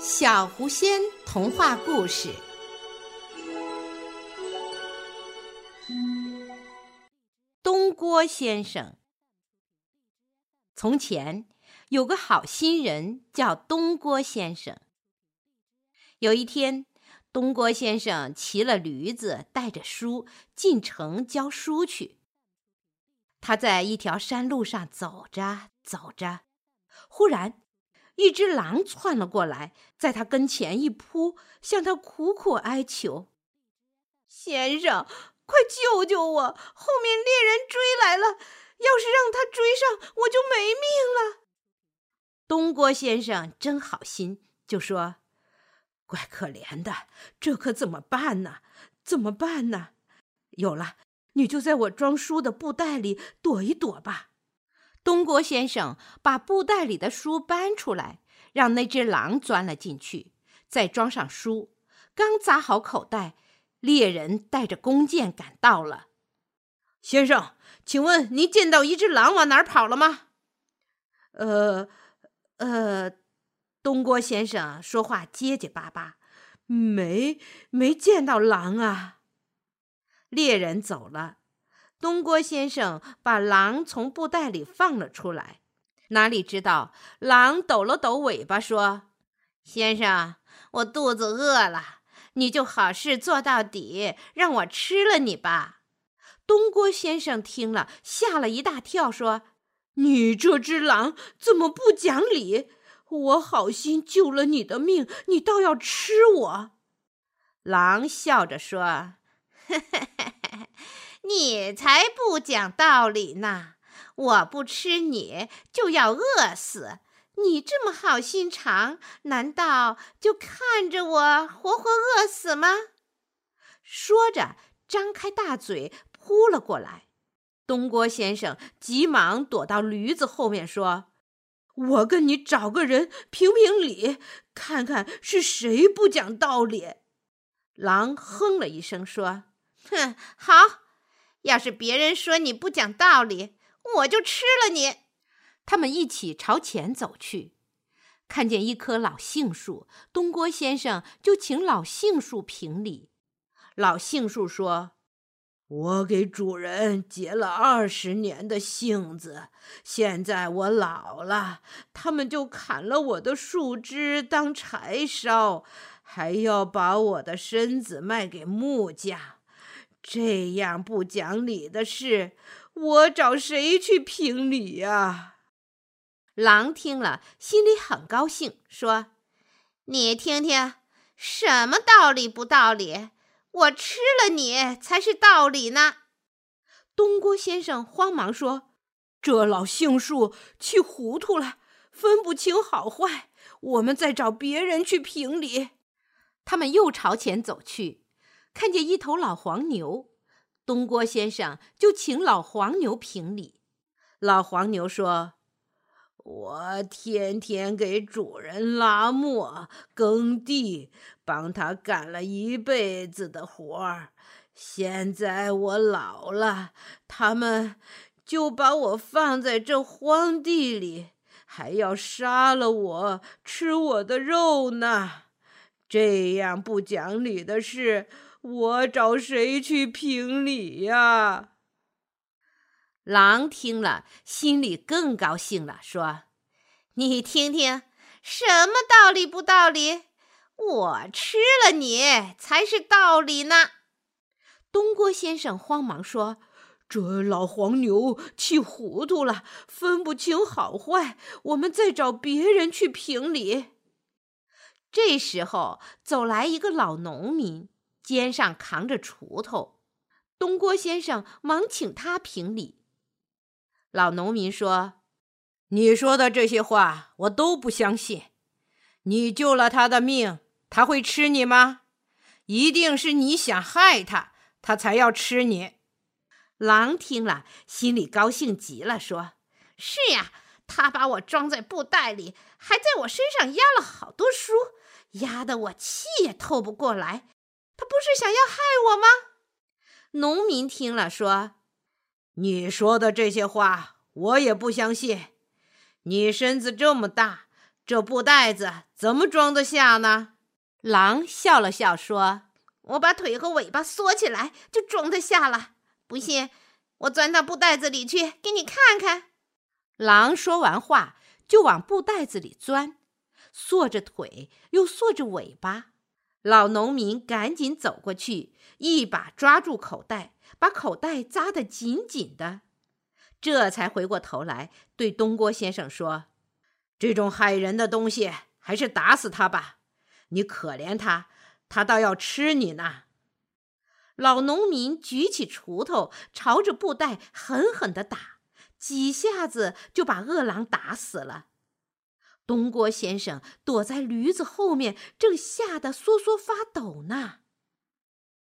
小狐仙童话故事。东郭先生。从前有个好心人叫东郭先生。有一天，东郭先生骑了驴子，带着书进城教书去。他在一条山路上走着走着，忽然。一只狼窜了过来，在他跟前一扑，向他苦苦哀求：“先生，快救救我！后面猎人追来了，要是让他追上，我就没命了。”东郭先生真好心，就说：“怪可怜的，这可怎么办呢？怎么办呢？有了，你就在我装书的布袋里躲一躲吧。”东郭先生把布袋里的书搬出来，让那只狼钻了进去，再装上书。刚扎好口袋，猎人带着弓箭赶到了。先生，请问您见到一只狼往哪儿跑了吗？呃，呃，东郭先生说话结结巴巴，没，没见到狼啊。猎人走了。东郭先生把狼从布袋里放了出来，哪里知道狼抖了抖尾巴，说：“先生，我肚子饿了，你就好事做到底，让我吃了你吧。”东郭先生听了，吓了一大跳，说：“你这只狼怎么不讲理？我好心救了你的命，你倒要吃我？”狼笑着说：“嘿嘿。”你才不讲道理呢！我不吃你就要饿死，你这么好心肠，难道就看着我活活饿死吗？说着，张开大嘴扑了过来。东郭先生急忙躲到驴子后面，说：“我跟你找个人评评理，看看是谁不讲道理。”狼哼了一声，说：“哼，好。”要是别人说你不讲道理，我就吃了你。他们一起朝前走去，看见一棵老杏树，东郭先生就请老杏树评理。老杏树说：“我给主人结了二十年的杏子，现在我老了，他们就砍了我的树枝当柴烧，还要把我的身子卖给木匠。”这样不讲理的事，我找谁去评理呀？狼听了，心里很高兴，说：“你听听，什么道理不道理？我吃了你才是道理呢！”东郭先生慌忙说：“这老杏树气糊涂了，分不清好坏，我们再找别人去评理。”他们又朝前走去。看见一头老黄牛，东郭先生就请老黄牛评理。老黄牛说：“我天天给主人拉磨、耕地，帮他干了一辈子的活儿。现在我老了，他们就把我放在这荒地里，还要杀了我，吃我的肉呢。这样不讲理的事。”我找谁去评理呀？狼听了，心里更高兴了，说：“你听听，什么道理不道理？我吃了你才是道理呢！”东郭先生慌忙说：“这老黄牛气糊涂了，分不清好坏，我们再找别人去评理。”这时候，走来一个老农民。肩上扛着锄头，东郭先生忙请他评理。老农民说：“你说的这些话我都不相信。你救了他的命，他会吃你吗？一定是你想害他，他才要吃你。”狼听了，心里高兴极了，说：“是呀，他把我装在布袋里，还在我身上压了好多书，压得我气也透不过来。”他不是想要害我吗？农民听了说：“你说的这些话我也不相信。你身子这么大，这布袋子怎么装得下呢？狼笑了笑说：“我把腿和尾巴缩起来，就装得下了。不信，我钻到布袋子里去给你看看。”狼说完话，就往布袋子里钻，缩着腿，又缩着尾巴。老农民赶紧走过去，一把抓住口袋，把口袋扎得紧紧的，这才回过头来对东郭先生说：“这种害人的东西，还是打死他吧！你可怜他，他倒要吃你呢。”老农民举起锄头，朝着布袋狠狠地打，几下子就把饿狼打死了。东郭先生躲在驴子后面，正吓得缩缩发抖呢。